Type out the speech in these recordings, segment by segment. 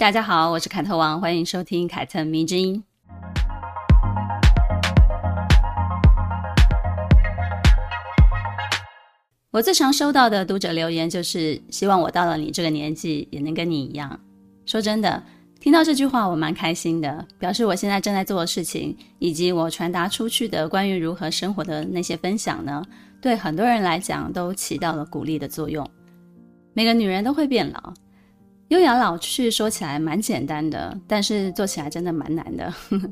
大家好，我是凯特王，欢迎收听凯特迷之音。我最常收到的读者留言就是希望我到了你这个年纪也能跟你一样。说真的，听到这句话我蛮开心的，表示我现在正在做的事情以及我传达出去的关于如何生活的那些分享呢，对很多人来讲都起到了鼓励的作用。每个女人都会变老，优雅老去说起来蛮简单的，但是做起来真的蛮难的。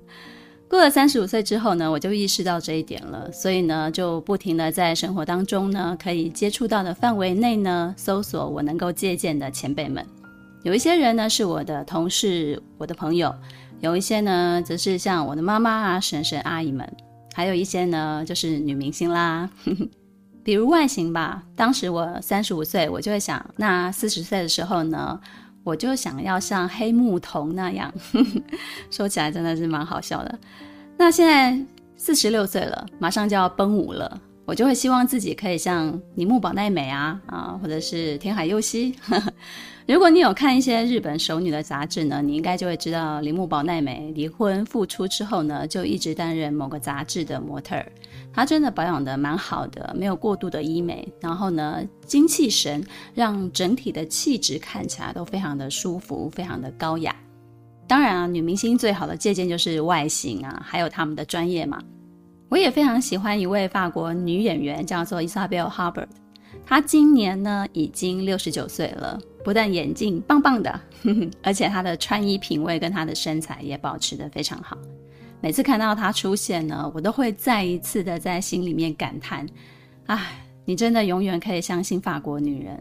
过了三十五岁之后呢，我就意识到这一点了，所以呢，就不停地在生活当中呢，可以接触到的范围内呢，搜索我能够借鉴的前辈们。有一些人呢是我的同事、我的朋友，有一些呢则是像我的妈妈啊、婶婶、阿姨们，还有一些呢就是女明星啦。比如外形吧，当时我三十五岁，我就会想，那四十岁的时候呢，我就想要像黑木瞳那样，说起来真的是蛮好笑的。那现在四十六岁了，马上就要奔五了，我就会希望自己可以像铃木保奈美啊啊，或者是田海佑希。如果你有看一些日本熟女的杂志呢，你应该就会知道铃木保奈美离婚复出之后呢，就一直担任某个杂志的模特儿。她真的保养得蛮好的，没有过度的医美，然后呢，精气神让整体的气质看起来都非常的舒服，非常的高雅。当然啊，女明星最好的借鉴就是外形啊，还有她们的专业嘛。我也非常喜欢一位法国女演员，叫做 Isabelle Hubert，。她今年呢已经六十九岁了，不但眼睛棒棒的，而且她的穿衣品味跟她的身材也保持得非常好。每次看到她出现呢，我都会再一次的在心里面感叹：哎，你真的永远可以相信法国女人。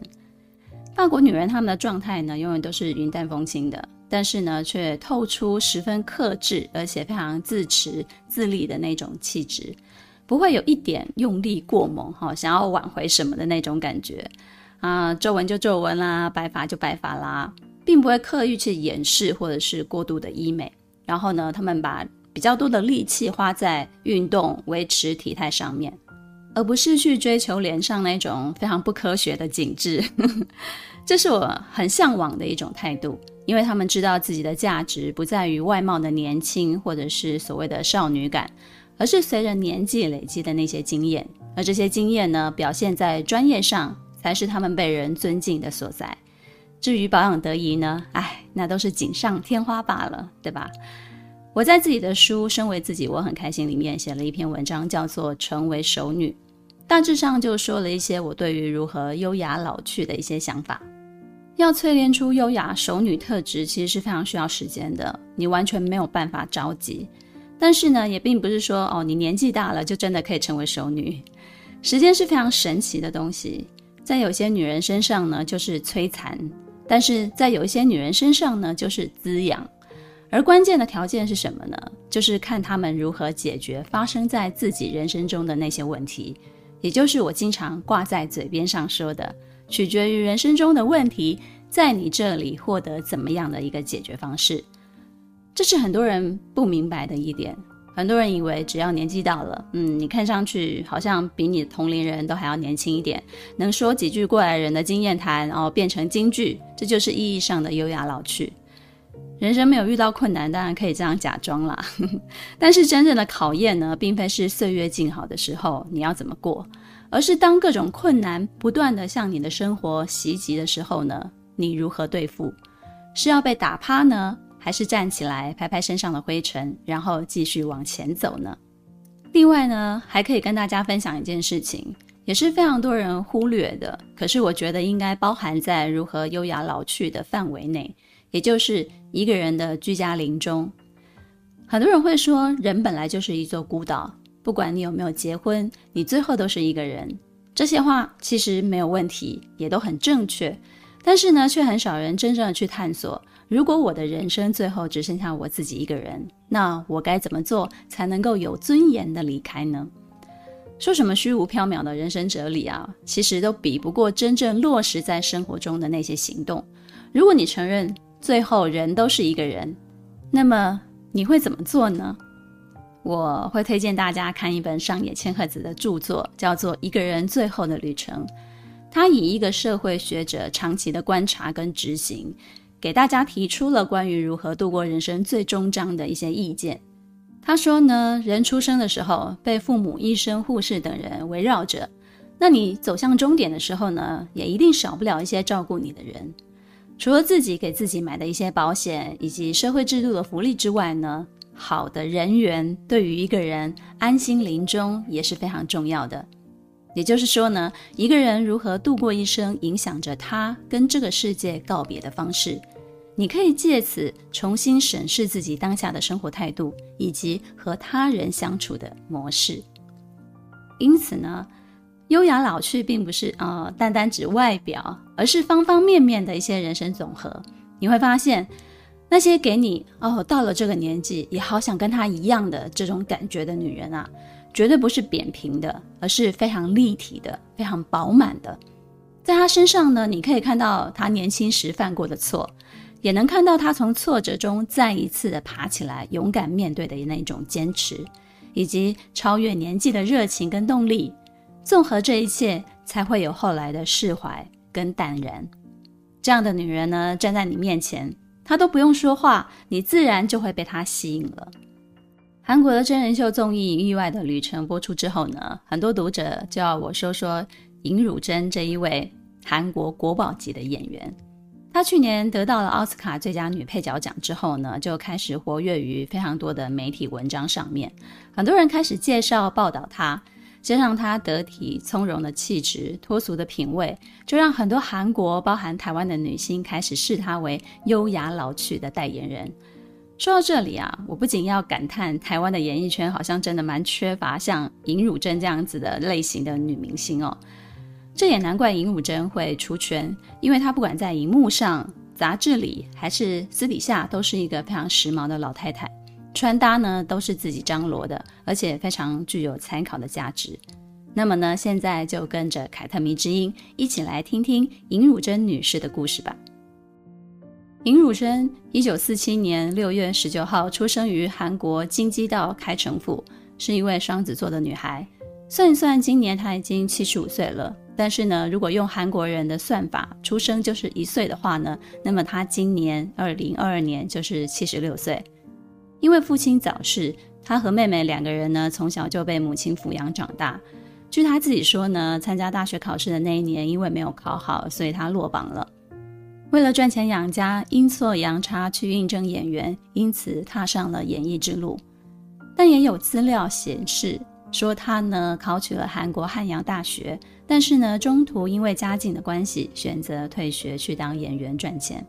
法国女人她们的状态呢，永远都是云淡风轻的，但是呢，却透出十分克制，而且非常自持自立的那种气质，不会有一点用力过猛哈，想要挽回什么的那种感觉啊，皱纹就皱纹啦，白发就白发啦，并不会刻意去掩饰或者是过度的医美。然后呢，她们把比较多的力气花在运动、维持体态上面，而不是去追求脸上那种非常不科学的紧致。这是我很向往的一种态度，因为他们知道自己的价值不在于外貌的年轻，或者是所谓的少女感，而是随着年纪累积的那些经验。而这些经验呢，表现在专业上，才是他们被人尊敬的所在。至于保养得宜呢，哎，那都是锦上添花罢了，对吧？我在自己的书《身为自己，我很开心》里面写了一篇文章，叫做《成为熟女》，大致上就说了一些我对于如何优雅老去的一些想法。要淬炼出优雅熟女特质，其实是非常需要时间的，你完全没有办法着急。但是呢，也并不是说哦，你年纪大了就真的可以成为熟女。时间是非常神奇的东西，在有些女人身上呢，就是摧残；但是在有一些女人身上呢，就是滋养。而关键的条件是什么呢？就是看他们如何解决发生在自己人生中的那些问题，也就是我经常挂在嘴边上说的，取决于人生中的问题在你这里获得怎么样的一个解决方式。这是很多人不明白的一点。很多人以为只要年纪到了，嗯，你看上去好像比你同龄人都还要年轻一点，能说几句过来人的经验谈，然后变成金句，这就是意义上的优雅老去。人生没有遇到困难，当然可以这样假装啦。但是真正的考验呢，并非是岁月静好的时候你要怎么过，而是当各种困难不断地向你的生活袭击的时候呢，你如何对付？是要被打趴呢，还是站起来拍拍身上的灰尘，然后继续往前走呢？另外呢，还可以跟大家分享一件事情，也是非常多人忽略的，可是我觉得应该包含在如何优雅老去的范围内。也就是一个人的居家临终，很多人会说，人本来就是一座孤岛，不管你有没有结婚，你最后都是一个人。这些话其实没有问题，也都很正确，但是呢，却很少人真正的去探索，如果我的人生最后只剩下我自己一个人，那我该怎么做才能够有尊严的离开呢？说什么虚无缥缈的人生哲理啊，其实都比不过真正落实在生活中的那些行动。如果你承认最后人都是一个人，那么你会怎么做呢？我会推荐大家看一本上野千鹤子的著作，叫做《一个人最后的旅程》。他以一个社会学者长期的观察跟执行，给大家提出了关于如何度过人生最终章的一些意见。他说呢，人出生的时候被父母、医生、护士等人围绕着，那你走向终点的时候呢，也一定少不了一些照顾你的人。除了自己给自己买的一些保险以及社会制度的福利之外呢，好的人缘对于一个人安心临终也是非常重要的。也就是说呢，一个人如何度过一生，影响着他跟这个世界告别的方式。你可以借此重新审视自己当下的生活态度，以及和他人相处的模式。因此呢，优雅老去并不是呃单单指外表，而是方方面面的一些人生总和。你会发现，那些给你哦到了这个年纪也好想跟他一样的这种感觉的女人啊，绝对不是扁平的，而是非常立体的、非常饱满的。在她身上呢，你可以看到她年轻时犯过的错。也能看到他从挫折中再一次的爬起来，勇敢面对的那种坚持，以及超越年纪的热情跟动力。综合这一切，才会有后来的释怀跟淡然。这样的女人呢，站在你面前，她都不用说话，你自然就会被她吸引了。韩国的真人秀综艺《意外的旅程》播出之后呢，很多读者就要我说说尹汝贞这一位韩国国宝级的演员。她去年得到了奥斯卡最佳女配角奖之后呢，就开始活跃于非常多的媒体文章上面。很多人开始介绍报道她，加上她得体从容的气质、脱俗的品味，就让很多韩国，包含台湾的女星开始视她为优雅老去的代言人。说到这里啊，我不仅要感叹台湾的演艺圈好像真的蛮缺乏像尹汝贞这样子的类型的女明星哦。这也难怪尹汝贞会出圈，因为她不管在荧幕上、杂志里，还是私底下，都是一个非常时髦的老太太。穿搭呢，都是自己张罗的，而且非常具有参考的价值。那么呢，现在就跟着凯特迷之音一起来听听尹汝贞女士的故事吧。尹汝贞，一九四七年六月十九号出生于韩国京畿道开城府，是一位双子座的女孩。算一算，今年她已经七十五岁了。但是呢，如果用韩国人的算法，出生就是一岁的话呢，那么她今年二零二二年就是七十六岁。因为父亲早逝，他和妹妹两个人呢，从小就被母亲抚养长大。据他自己说呢，参加大学考试的那一年，因为没有考好，所以他落榜了。为了赚钱养家，阴错阳差去应征演员，因此踏上了演艺之路。但也有资料显示，说他呢考取了韩国汉阳大学，但是呢中途因为家境的关系选择退学去当演员赚钱。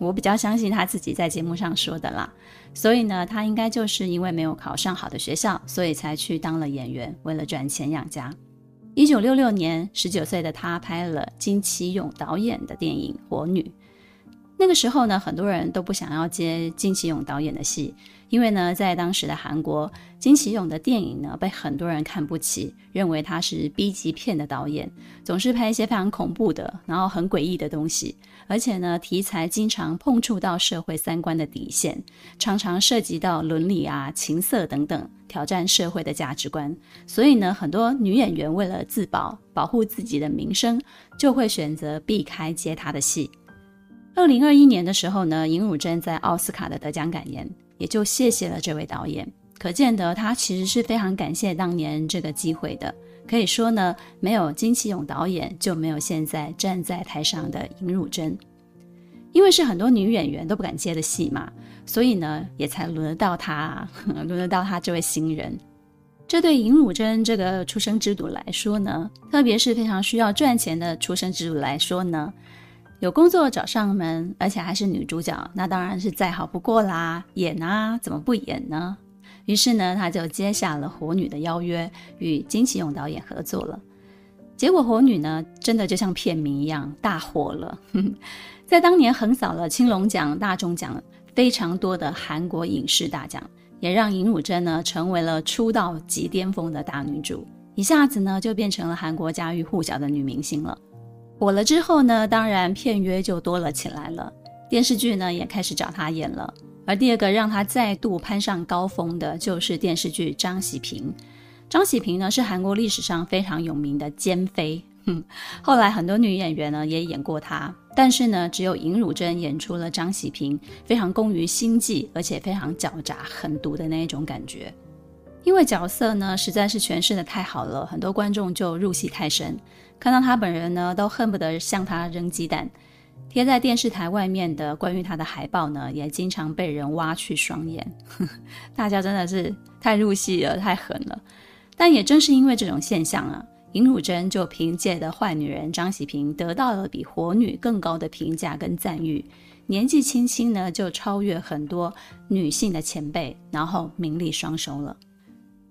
我比较相信他自己在节目上说的啦，所以呢他应该就是因为没有考上好的学校，所以才去当了演员，为了赚钱养家。一九六六年，十九岁的他拍了金奇勇导演的电影《火女》。那个时候呢，很多人都不想要接金奇勇导演的戏，因为呢，在当时的韩国，金喜勇的电影呢被很多人看不起，认为他是 B 级片的导演，总是拍一些非常恐怖的，然后很诡异的东西，而且呢，题材经常碰触到社会三观的底线，常常涉及到伦理啊、情色等等，挑战社会的价值观。所以呢，很多女演员为了自保、保护自己的名声，就会选择避开接他的戏。二零二一年的时候呢，尹汝贞在奥斯卡的得奖感言，也就谢谢了这位导演，可见得他其实是非常感谢当年这个机会的。可以说呢，没有金奇勇导演，就没有现在站在台上的尹汝贞。因为是很多女演员都不敢接的戏嘛，所以呢，也才轮得到他，轮得到他这位新人。这对尹汝贞这个初生之犊来说呢，特别是非常需要赚钱的初生之犊来说呢。有工作找上门，而且还是女主角，那当然是再好不过啦。演啊，怎么不演呢？于是呢，他就接下了《火女》的邀约，与金启勇导演合作了。结果，《火女》呢，真的就像片名一样大火了，在当年横扫了青龙奖、大众奖非常多的韩国影视大奖，也让尹汝贞呢成为了出道即巅峰的大女主，一下子呢就变成了韩国家喻户晓的女明星了。火了之后呢，当然片约就多了起来了，电视剧呢也开始找他演了。而第二个让他再度攀上高峰的，就是电视剧《张喜平》。张喜平呢是韩国历史上非常有名的奸妃，后来很多女演员呢也演过她，但是呢只有尹汝贞演出了张喜平非常工于心计，而且非常狡诈狠毒的那一种感觉。因为角色呢实在是诠释得太好了，很多观众就入戏太深，看到他本人呢都恨不得向他扔鸡蛋。贴在电视台外面的关于他的海报呢，也经常被人挖去双眼。大家真的是太入戏了，太狠了。但也正是因为这种现象啊，尹汝贞就凭借的坏女人张喜平得到了比火女更高的评价跟赞誉。年纪轻轻呢，就超越很多女性的前辈，然后名利双收了。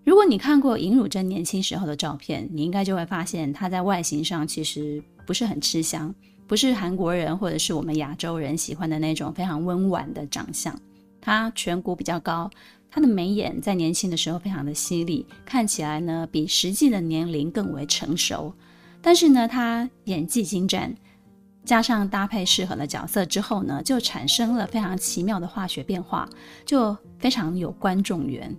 如果你看过尹汝贞年轻时候的照片，你应该就会发现她在外形上其实不是很吃香，不是韩国人或者是我们亚洲人喜欢的那种非常温婉的长相。她颧骨比较高，她的眉眼在年轻的时候非常的犀利，看起来呢比实际的年龄更为成熟。但是呢，她演技精湛，加上搭配适合的角色之后呢，就产生了非常奇妙的化学变化，就非常有观众缘。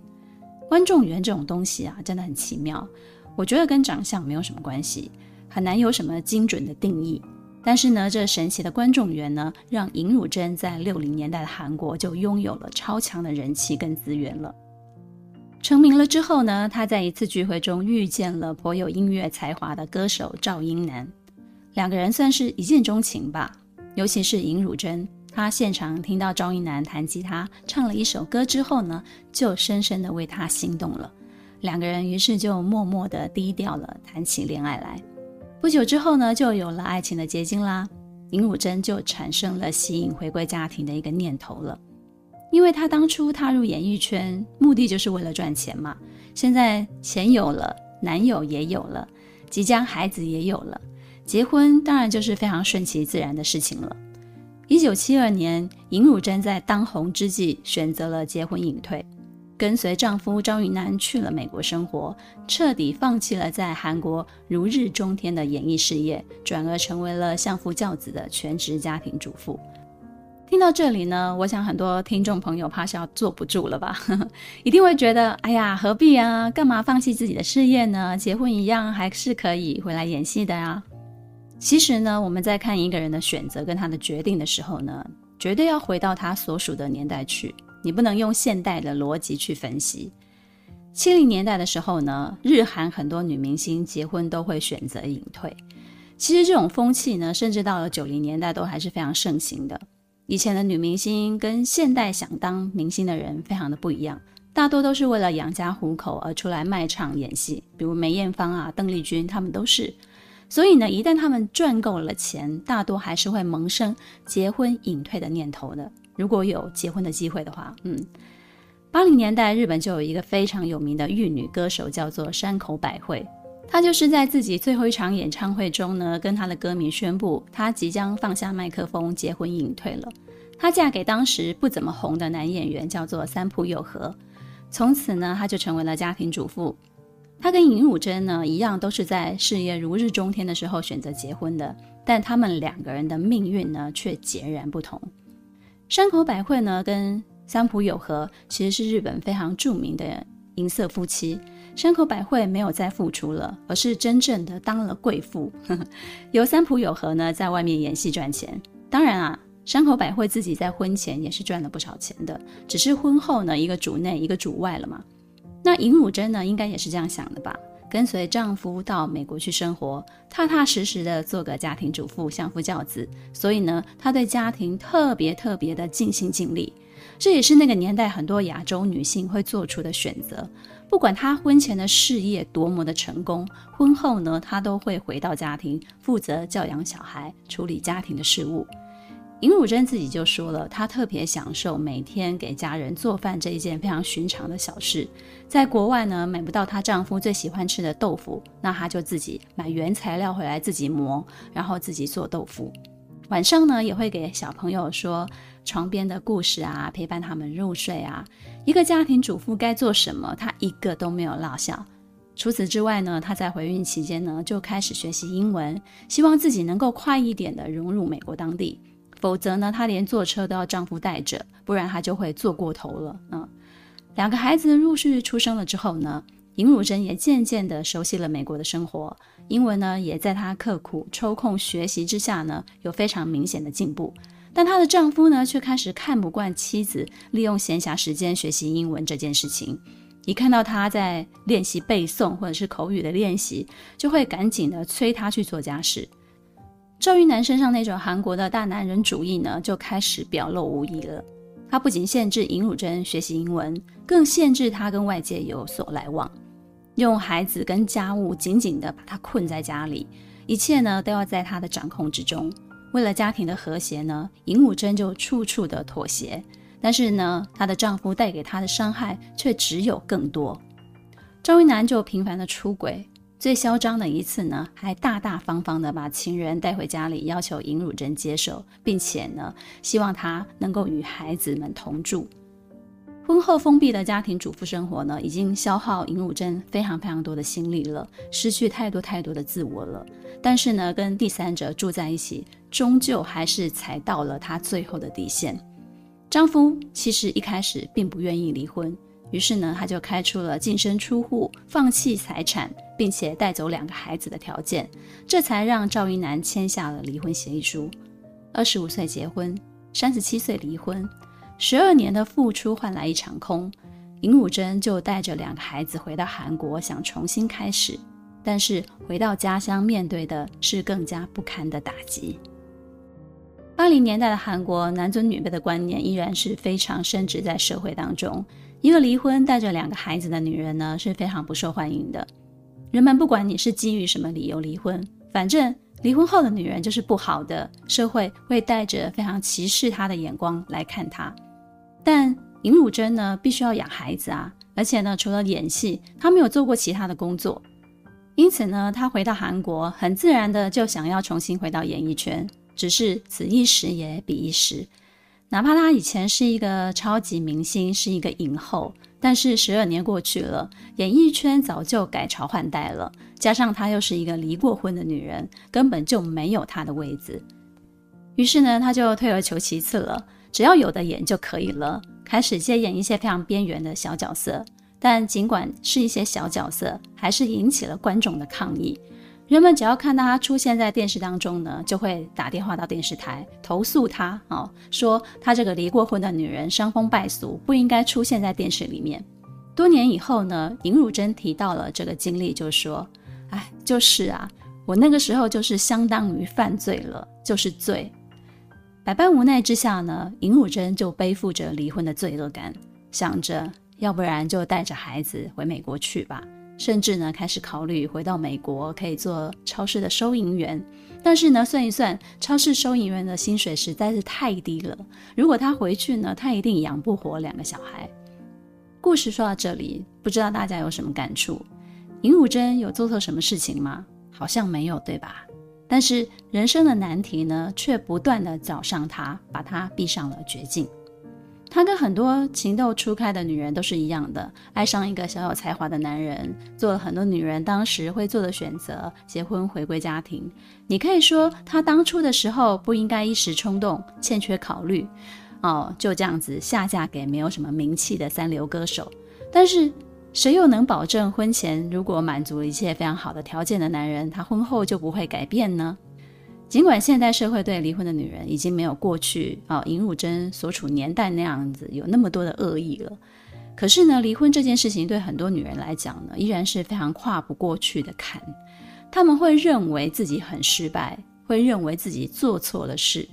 观众缘这种东西啊，真的很奇妙。我觉得跟长相没有什么关系，很难有什么精准的定义。但是呢，这神奇的观众缘呢，让尹汝贞在六零年代的韩国就拥有了超强的人气跟资源了。成名了之后呢，他在一次聚会中遇见了颇有音乐才华的歌手赵英男，两个人算是一见钟情吧。尤其是尹汝贞。他现场听到赵一男弹吉他唱了一首歌之后呢，就深深的为他心动了。两个人于是就默默的低调了，谈起恋爱来。不久之后呢，就有了爱情的结晶啦。尹汝贞就产生了吸引回归家庭的一个念头了，因为他当初踏入演艺圈目的就是为了赚钱嘛。现在钱有了，男友也有了，即将孩子也有了，结婚当然就是非常顺其自然的事情了。一九七二年，尹汝贞在当红之际选择了结婚隐退，跟随丈夫张云南去了美国生活，彻底放弃了在韩国如日中天的演艺事业，转而成为了相夫教子的全职家庭主妇。听到这里呢，我想很多听众朋友怕是要坐不住了吧？一定会觉得，哎呀，何必啊？干嘛放弃自己的事业呢？结婚一样还是可以回来演戏的啊。其实呢，我们在看一个人的选择跟他的决定的时候呢，绝对要回到他所属的年代去。你不能用现代的逻辑去分析。七零年代的时候呢，日韩很多女明星结婚都会选择隐退。其实这种风气呢，甚至到了九零年代都还是非常盛行的。以前的女明星跟现代想当明星的人非常的不一样，大多都是为了养家糊口而出来卖唱演戏，比如梅艳芳啊、邓丽君，她们都是。所以呢，一旦他们赚够了钱，大多还是会萌生结婚隐退的念头的。如果有结婚的机会的话，嗯，八零年代日本就有一个非常有名的玉女歌手，叫做山口百惠。她就是在自己最后一场演唱会中呢，跟她的歌迷宣布，她即将放下麦克风，结婚隐退了。她嫁给当时不怎么红的男演员，叫做三浦友和。从此呢，她就成为了家庭主妇。他跟尹汝贞呢一样，都是在事业如日中天的时候选择结婚的，但他们两个人的命运呢却截然不同。山口百惠呢跟三浦友和其实是日本非常著名的银色夫妻。山口百惠没有再复出了，而是真正的当了贵妇，由三浦友和呢在外面演戏赚钱。当然啊，山口百惠自己在婚前也是赚了不少钱的，只是婚后呢一个主内一个主外了嘛。那尹汝贞呢，应该也是这样想的吧？跟随丈夫到美国去生活，踏踏实实的做个家庭主妇，相夫教子。所以呢，她对家庭特别特别的尽心尽力。这也是那个年代很多亚洲女性会做出的选择。不管她婚前的事业多么的成功，婚后呢，她都会回到家庭，负责教养小孩，处理家庭的事务。尹汝贞自己就说了，她特别享受每天给家人做饭这一件非常寻常的小事。在国外呢，买不到她丈夫最喜欢吃的豆腐，那她就自己买原材料回来自己磨，然后自己做豆腐。晚上呢，也会给小朋友说床边的故事啊，陪伴他们入睡啊。一个家庭主妇该做什么，她一个都没有落下。除此之外呢，她在怀孕期间呢，就开始学习英文，希望自己能够快一点的融入美国当地。否则呢，她连坐车都要丈夫带着，不然她就会坐过头了。嗯，两个孩子陆续出生了之后呢，尹汝贞也渐渐的熟悉了美国的生活，英文呢，也在她刻苦抽空学习之下呢，有非常明显的进步。但她的丈夫呢，却开始看不惯妻子利用闲暇时间学习英文这件事情。一看到她在练习背诵或者是口语的练习，就会赶紧的催她去做家事。赵云南身上那种韩国的大男人主义呢，就开始表露无遗了。他不仅限制尹汝贞学习英文，更限制她跟外界有所来往，用孩子跟家务紧紧的把她困在家里，一切呢都要在她的掌控之中。为了家庭的和谐呢，尹汝贞就处处的妥协。但是呢，她的丈夫带给她的伤害却只有更多。赵云南就频繁的出轨，最嚣张的一次呢，还大大方方的把情人带回家里，要求尹汝贞接受，并且呢，希望她能够与孩子们同住。婚后封闭的家庭主妇生活呢，已经消耗尹汝贞非常非常多的心力了，失去太多太多的自我了。但是呢，跟第三者住在一起，终究还是踩到了她最后的底线。丈夫其实一开始并不愿意离婚，于是呢，他就开出了净身出户、放弃财产，并且带走两个孩子的条件，这才让赵云南签下了离婚协议书。二十五岁结婚，三十七岁离婚，十二年的付出换来一场空。尹汝贞就带着两个孩子回到韩国，想重新开始，但是回到家乡，面对的是更加不堪的打击。八零年代的韩国，男尊女卑的观念依然是非常深植在社会当中。一个离婚带着两个孩子的女人呢，是非常不受欢迎的。人们不管你是基于什么理由离婚，反正离婚后的女人就是不好的，社会会带着非常歧视她的眼光来看她。但尹汝贞呢，必须要养孩子啊，而且呢，除了演戏，她没有做过其他的工作，因此呢，她回到韩国，很自然的就想要重新回到演艺圈。只是此一时也彼一时，哪怕她以前是一个超级明星，是一个影后，但是十二年过去了，演艺圈早就改朝换代了。加上她又是一个离过婚的女人，根本就没有她的位子。于是呢，她就退而求其次了，只要有的演就可以了，开始接演一些非常边缘的小角色。但尽管是一些小角色，还是引起了观众的抗议。人们只要看到他出现在电视当中呢，就会打电话到电视台投诉他，哦，说他这个离过婚的女人伤风败俗，不应该出现在电视里面。多年以后呢，尹汝贞提到了这个经历，就说：“哎，就是啊，我那个时候就是相当于犯罪了，就是罪。”百般无奈之下呢，尹汝贞就背负着离婚的罪恶感，想着要不然就带着孩子回美国去吧。甚至呢，开始考虑回到美国可以做超市的收银员，但是呢，算一算，超市收银员的薪水实在是太低了。如果他回去呢，他一定养不活两个小孩。故事说到这里，不知道大家有什么感触？尹武珍有做错什么事情吗？好像没有，对吧？但是人生的难题呢，却不断地找上他，把他逼上了绝境。她跟很多情窦初开的女人都是一样的，爱上一个小有才华的男人，做了很多女人当时会做的选择，结婚回归家庭。你可以说她当初的时候不应该一时冲动，欠缺考虑，哦，就这样子下嫁给没有什么名气的三流歌手。但是谁又能保证婚前如果满足一切非常好的条件的男人，他婚后就不会改变呢？尽管现代社会对离婚的女人已经没有过去啊，尹汝贞所处年代那样子有那么多的恶意了，可是呢，离婚这件事情对很多女人来讲呢，依然是非常跨不过去的坎。她们会认为自己很失败，会认为自己做错了事。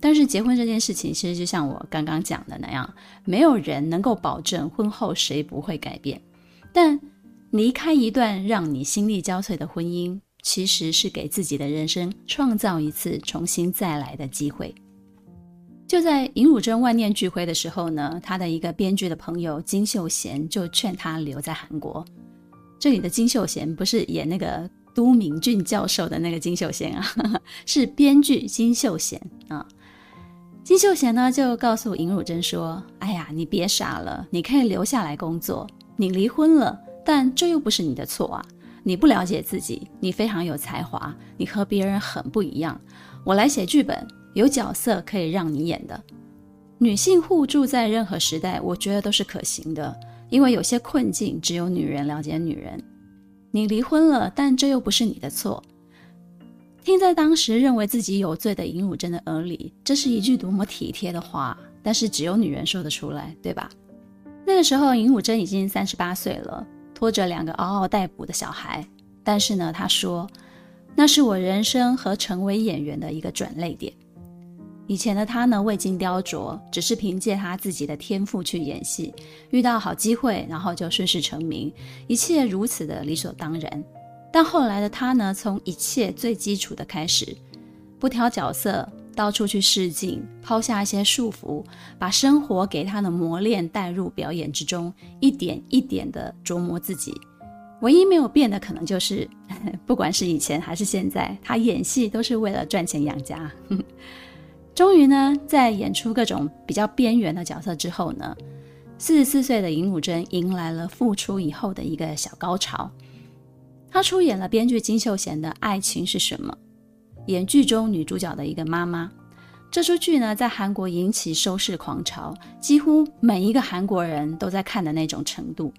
但是结婚这件事情，其实就像我刚刚讲的那样，没有人能够保证婚后谁不会改变。但离开一段让你心力交瘁的婚姻。其实是给自己的人生创造一次重新再来的机会。就在尹汝贞万念俱灰的时候呢，他的一个编剧的朋友金秀贤就劝他留在韩国。这里的金秀贤不是演那个都敏俊教授的那个金秀贤啊，是编剧金秀贤啊。金秀贤呢就告诉尹汝贞说：“哎呀，你别傻了，你可以留下来工作。你离婚了，但这又不是你的错啊！你不了解自己，你非常有才华，你和别人很不一样。我来写剧本，有角色可以让你演的。女性互助在任何时代，我觉得都是可行的，因为有些困境只有女人了解女人。你离婚了，但这又不是你的错。听在当时认为自己有罪的尹汝贞的耳里，这是一句多么体贴的话，但是只有女人说得出来，对吧？那个时候，尹汝贞已经三十八岁了。拖着两个嗷嗷待哺的小孩，但是呢，他说，那是我人生和成为演员的一个转捩点。以前的他呢，未经雕琢，只是凭借他自己的天赋去演戏，遇到好机会，然后就顺势成名，一切如此的理所当然。但后来的他呢，从一切最基础的开始，不挑角色。到处去试镜，抛下一些束缚，把生活给他的磨练带入表演之中，一点一点的琢磨自己。唯一没有变的，可能就是，不管是以前还是现在，他演戏都是为了赚钱养家。终于呢，在演出各种比较边缘的角色之后呢，四十四岁的尹汝贞迎来了复出以后的一个小高潮。他出演了编剧金秀贤的《爱情是什么》。演剧中女主角的一个妈妈，这出剧呢，在韩国引起收视狂潮，几乎每一个韩国人都在看的那种程度。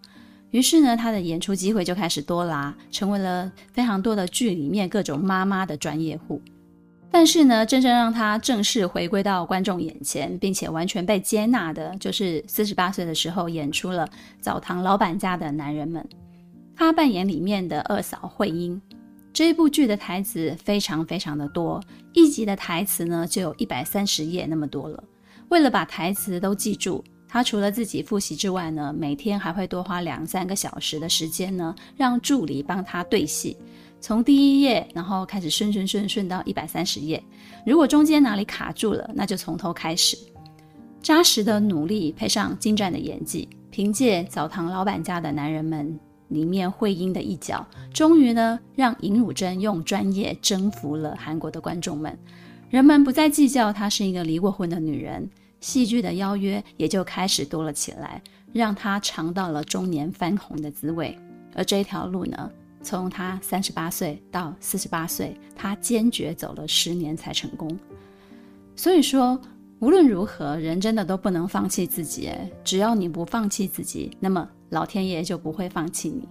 于是呢，她的演出机会就开始多啦，成为了非常多的剧里面各种妈妈的专业户。但是呢，真正让她正式回归到观众眼前，并且完全被接纳的，就是四十八岁的时候演出了《澡堂老板家的男人们》，她扮演里面的二嫂惠英。这部剧的台词非常非常的多，一集的台词呢就有一百三十页那么多了。为了把台词都记住，他除了自己复习之外呢，每天还会多花两三个小时的时间呢，让助理帮他对戏，从第一页然后开始顺顺顺顺到一百三十页。如果中间哪里卡住了，那就从头开始。扎实的努力配上精湛的演技，凭借澡堂老板家的男人们。里面惠英的一角，终于呢让尹汝贞用专业征服了韩国的观众们。人们不再计较她是一个离过婚的女人，戏剧的邀约也就开始多了起来，让她尝到了中年翻红的滋味。而这条路呢，从她三十八岁到四十八岁，她坚决走了十年才成功。所以说，无论如何，人真的都不能放弃自己。只要你不放弃自己，那么。老天爷就不会放弃你。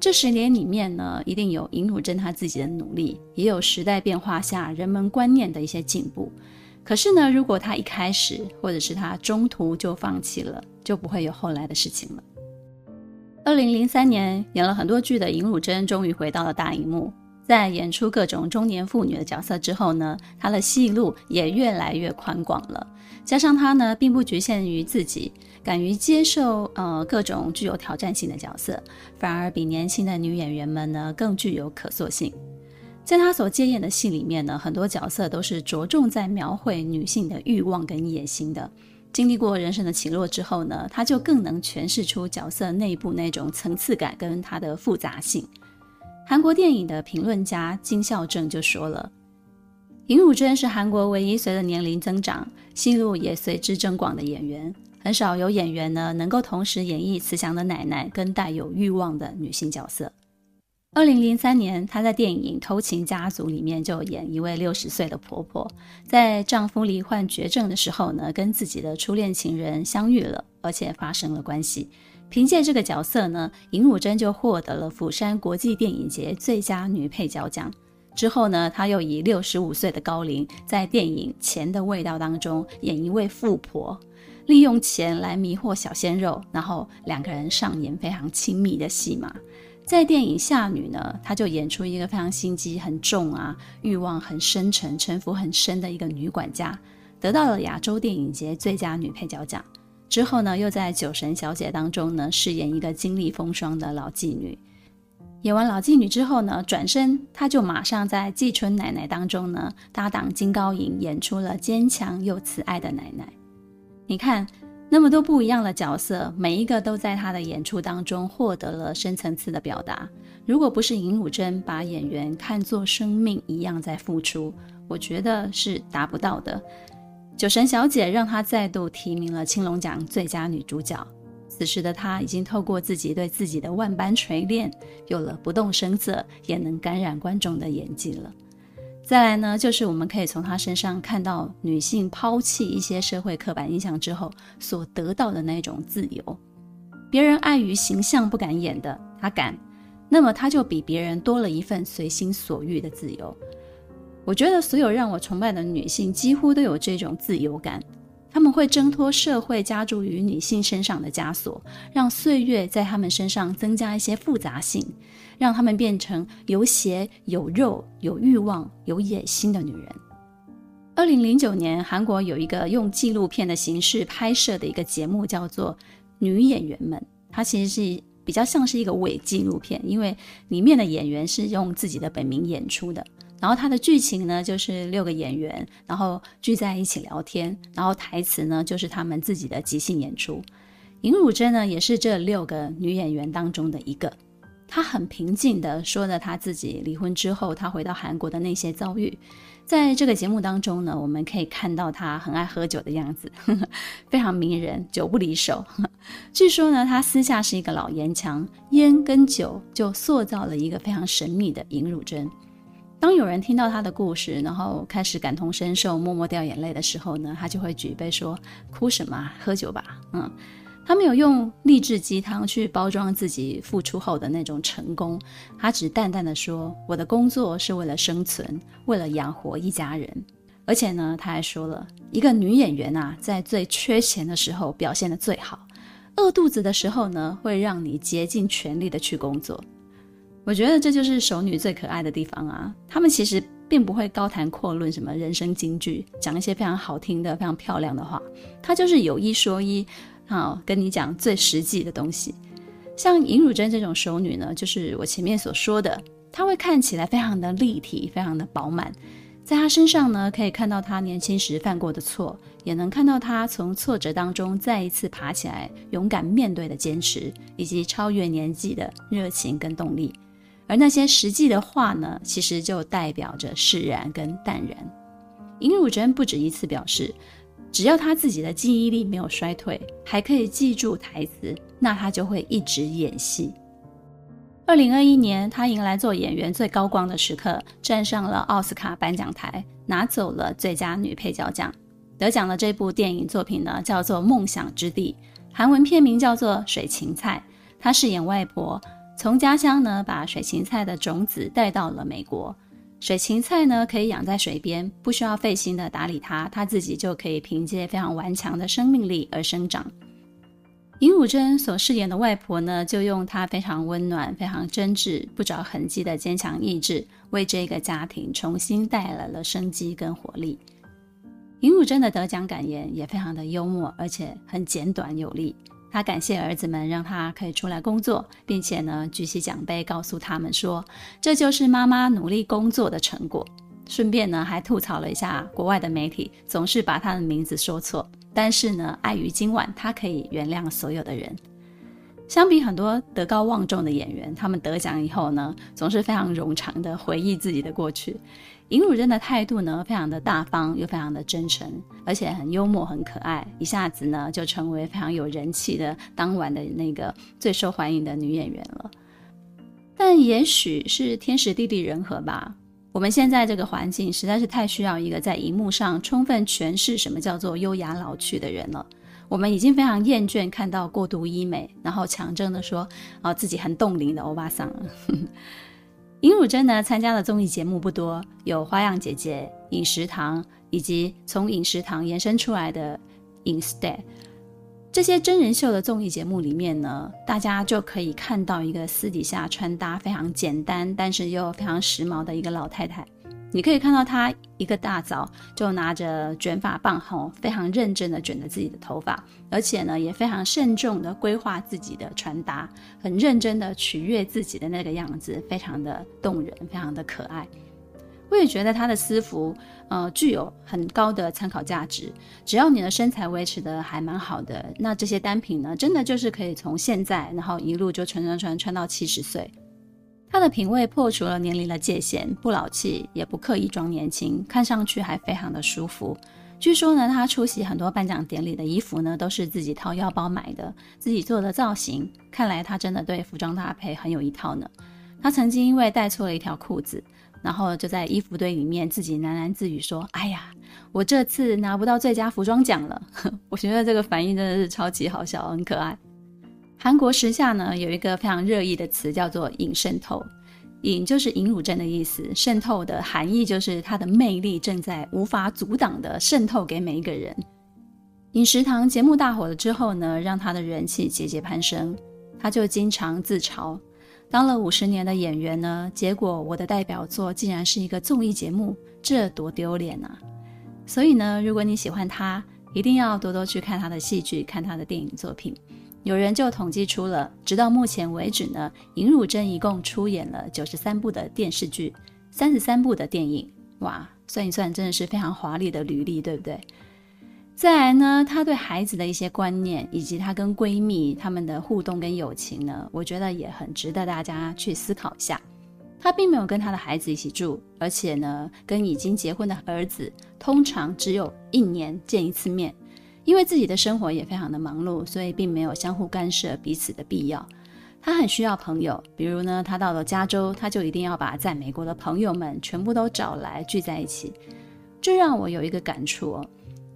这十年里面呢，一定有尹汝贞她自己的努力，也有时代变化下人们观念的一些进步。可是呢，如果她一开始或者是她中途就放弃了，就不会有后来的事情了。二零零三年演了很多剧的尹汝贞终于回到了大荧幕，在演出各种中年妇女的角色之后呢，她的戏路也越来越宽广了。加上她呢，并不局限于自己。敢于接受呃各种具有挑战性的角色，反而比年轻的女演员们呢更具有可塑性。在她所接演的戏里面呢，很多角色都是着重在描绘女性的欲望跟野心的。经历过人生的起落之后呢，她就更能诠释出角色内部那种层次感跟它的复杂性。韩国电影的评论家金孝正就说了：“尹汝贞是韩国唯一随着年龄增长，戏路也随之增广的演员。”很少有演员呢能够同时演绎慈祥的奶奶跟带有欲望的女性角色。二零零三年，她在电影《偷情家族》里面就演一位六十岁的婆婆，在丈夫罹患绝症的时候呢，跟自己的初恋情人相遇了，而且发生了关系。凭借这个角色呢，尹汝贞就获得了釜山国际电影节最佳女配角奖。之后呢，她又以六十五岁的高龄，在电影《钱的味道》当中演一位富婆。利用钱来迷惑小鲜肉，然后两个人上演非常亲密的戏码。在电影《夏女》呢，她就演出一个非常心机很重啊、欲望很深沉、城府很深的一个女管家，得到了亚洲电影节最佳女配角奖。之后呢，又在《酒神小姐》当中呢饰演一个经历风霜的老妓女。演完老妓女之后呢，转身她就马上在《季春奶奶》当中呢搭档金高银，演出了坚强又慈爱的奶奶。你看，那么多不一样的角色，每一个都在她的演出当中获得了深层次的表达。如果不是尹汝贞把演员看作生命一样在付出，我觉得是达不到的。酒神小姐让她再度提名了青龙奖最佳女主角，此时的她已经透过自己对自己的万般锤炼，有了不动声色也能感染观众的演技了。再来呢，就是我们可以从她身上看到女性抛弃一些社会刻板印象之后所得到的那种自由。别人碍于形象不敢演的，她敢，那么她就比别人多了一份随心所欲的自由。我觉得所有让我崇拜的女性几乎都有这种自由感。她们会挣脱社会加诸于女性身上的枷锁，让岁月在她们身上增加一些复杂性，让她们变成有血有肉、有欲望、有野心的女人。二零零九年，韩国有一个用纪录片的形式拍摄的一个节目，叫做《女演员们》，它其实是比较像是一个伪纪录片，因为里面的演员是用自己的本名演出的。然后它的剧情呢，就是六个演员，然后聚在一起聊天，然后台词呢，就是他们自己的即兴演出。尹汝贞呢，也是这六个女演员当中的一个。她很平静地说着她自己离婚之后，她回到韩国的那些遭遇。在这个节目当中呢，我们可以看到她很爱喝酒的样子，非常迷人，酒不离手。据说呢，她私下是一个老烟枪，烟跟酒就塑造了一个非常神秘的尹汝贞。当有人听到他的故事，然后开始感同身受，默默掉眼泪的时候呢，他就会举杯说：“哭什么？喝酒吧。”嗯，他没有用励志鸡汤去包装自己付出后的那种成功，他只淡淡的说：“我的工作是为了生存，为了养活一家人。”而且呢，他还说了一个女演员啊，在最缺钱的时候表现得最好，饿肚子的时候呢，会让你竭尽全力的去工作。我觉得这就是熟女最可爱的地方啊！她们其实并不会高谈阔论什么人生金句，讲一些非常好听的、非常漂亮的话。她就是有一说一，啊，跟你讲最实际的东西。像尹汝贞这种熟女呢，就是我前面所说的，她会看起来非常的立体，非常的饱满。在她身上呢，可以看到她年轻时犯过的错，也能看到她从挫折当中再一次爬起来，勇敢面对的坚持，以及超越年纪的热情跟动力。而那些实际的话呢，其实就代表着释然跟淡然。尹汝贞不止一次表示，只要她自己的记忆力没有衰退，还可以记住台词，那她就会一直演戏。二零二一年，她迎来做演员最高光的时刻，站上了奥斯卡颁奖台，拿走了最佳女配角奖。得奖的这部电影作品呢，叫做《梦想之地》，韩文片名叫做《水芹菜》，她饰演外婆。从家乡呢，把水芹菜的种子带到了美国。水芹菜呢，可以养在水边，不需要费心的打理它，它自己就可以凭借非常顽强的生命力而生长。尹汝贞所饰演的外婆呢，就用她非常温暖、非常真挚、不着痕迹的坚强意志，为这个家庭重新带来了生机跟活力。尹汝贞的得奖感言也非常的幽默，而且很简短有力。他感谢儿子们让他可以出来工作，并且呢举起奖杯告诉他们说，这就是妈妈努力工作的成果。顺便呢还吐槽了一下国外的媒体总是把他的名字说错，但是呢碍于今晚他可以原谅所有的人。相比很多德高望重的演员，他们得奖以后呢总是非常冗长的回忆自己的过去。尹汝贞的态度呢，非常的大方又非常的真诚，而且很幽默很可爱，一下子呢就成为非常有人气的当晚的那个最受欢迎的女演员了。但也许是天时地利人和吧，我们现在这个环境实在是太需要一个在荧幕上充分诠释什么叫做优雅老去的人了。我们已经非常厌倦看到过度医美，然后强征的说哦自己很冻龄的欧巴桑了。尹汝贞呢，参加的综艺节目不多，有《花样姐姐》、《饮食堂》，以及从《饮食堂》延伸出来的《Instead》。这些真人秀的综艺节目里面呢，大家就可以看到一个私底下穿搭非常简单，但是又非常时髦的一个老太太。你可以看到她一个大早就拿着卷发棒，吼，非常认真的卷着自己的头发，而且呢，也非常慎重的规划自己的穿搭，很认真的取悦自己的那个样子，非常的动人，非常的可爱。我也觉得她的私服，呃，具有很高的参考价值。只要你的身材维持得还蛮好的，那这些单品呢，真的就是可以从现在，然后一路就穿穿穿穿到七十岁。他的品味破除了年龄的界限，不老气，也不刻意装年轻，看上去还非常的舒服。据说呢，他出席很多颁奖典礼的衣服呢，都是自己掏腰包买的，自己做的造型。看来他真的对服装搭配很有一套呢。他曾经因为带错了一条裤子，然后就在衣服堆里面自己喃喃自语说：“哎呀，我这次拿不到最佳服装奖了。” 我觉得这个反应真的是超级好笑，很可爱。韩国时下呢，有一个非常热议的词叫做“隐渗透”。隐就是隐乳症的意思，渗透的含义就是它的魅力正在无法阻挡的渗透给每一个人。饮食堂节目大火了之后呢，让他的人气节节攀升。他就经常自嘲，当了五十年的演员呢，结果我的代表作竟然是一个综艺节目，这多丢脸啊！所以呢，如果你喜欢他，一定要多多去看他的戏剧，看他的电影作品。有人就统计出了，直到目前为止呢，尹汝贞一共出演了九十三部的电视剧，三十三部的电影，哇，算一算真的是非常华丽的履历，对不对？再来呢，她对孩子的一些观念，以及她跟闺蜜她们的互动跟友情呢，我觉得也很值得大家去思考一下。她并没有跟她的孩子一起住，而且呢，跟已经结婚的儿子通常只有一年见一次面。因为自己的生活也非常的忙碌，所以并没有相互干涉彼此的必要。他很需要朋友，比如呢，他到了加州，他就一定要把在美国的朋友们全部都找来聚在一起。这让我有一个感触哦，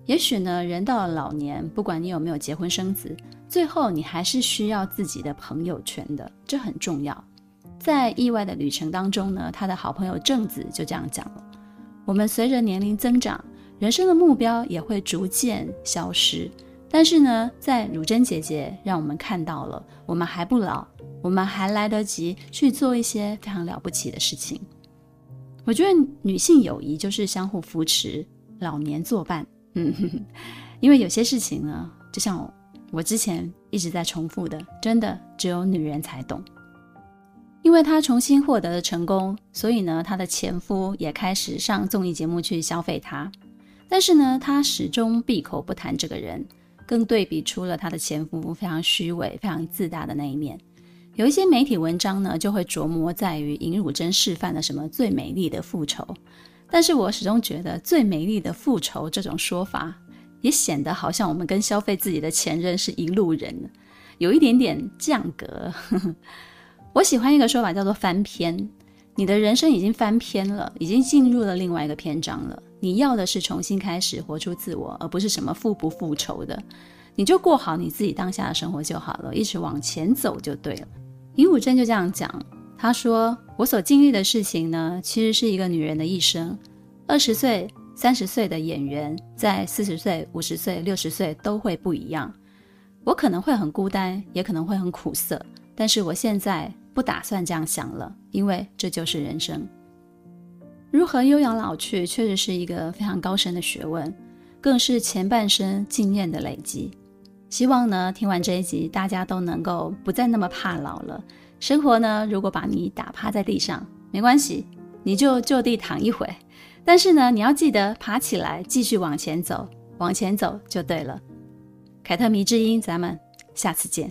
也许呢，人到了老年，不管你有没有结婚生子，最后你还是需要自己的朋友圈的，这很重要。在意外的旅程当中呢，他的好朋友正子就这样讲了：我们随着年龄增长。人生的目标也会逐渐消失，但是呢，在汝贞姐姐让我们看到了，我们还不老，我们还来得及去做一些非常了不起的事情。我觉得女性友谊就是相互扶持，老年作伴。嗯，因为有些事情呢，就像，我之前一直在重复的，真的只有女人才懂。因为她重新获得了成功，所以呢，她的前夫也开始上综艺节目去消费她。但是呢，她始终闭口不谈这个人，更对比出了她的前夫非常虚伪、非常自大的那一面。有一些媒体文章呢，就会琢磨在于尹汝贞示范了什么最美丽的复仇。但是我始终觉得“最美丽的复仇”这种说法，也显得好像我们跟消费自己的前任是一路人，有一点点降格。我喜欢一个说法叫做“翻篇”，你的人生已经翻篇了，已经进入了另外一个篇章了。你要的是重新开始，活出自我，而不是什么复不复仇的。你就过好你自己当下的生活就好了，一直往前走就对了。尹武珍就这样讲，她说：“我所经历的事情呢，其实是一个女人的一生。二十岁、三十岁的演员，在四十岁、五十岁、六十岁都会不一样。我可能会很孤单，也可能会很苦涩，但是我现在不打算这样想了，因为这就是人生。”如何优养老去，确实是一个非常高深的学问，更是前半生经验的累积。希望呢，听完这一集，大家都能够不再那么怕老了。生活呢，如果把你打趴在地上，没关系，你就就地躺一会。但是呢，你要记得爬起来，继续往前走，往前走就对了。凯特迷之音，咱们下次见。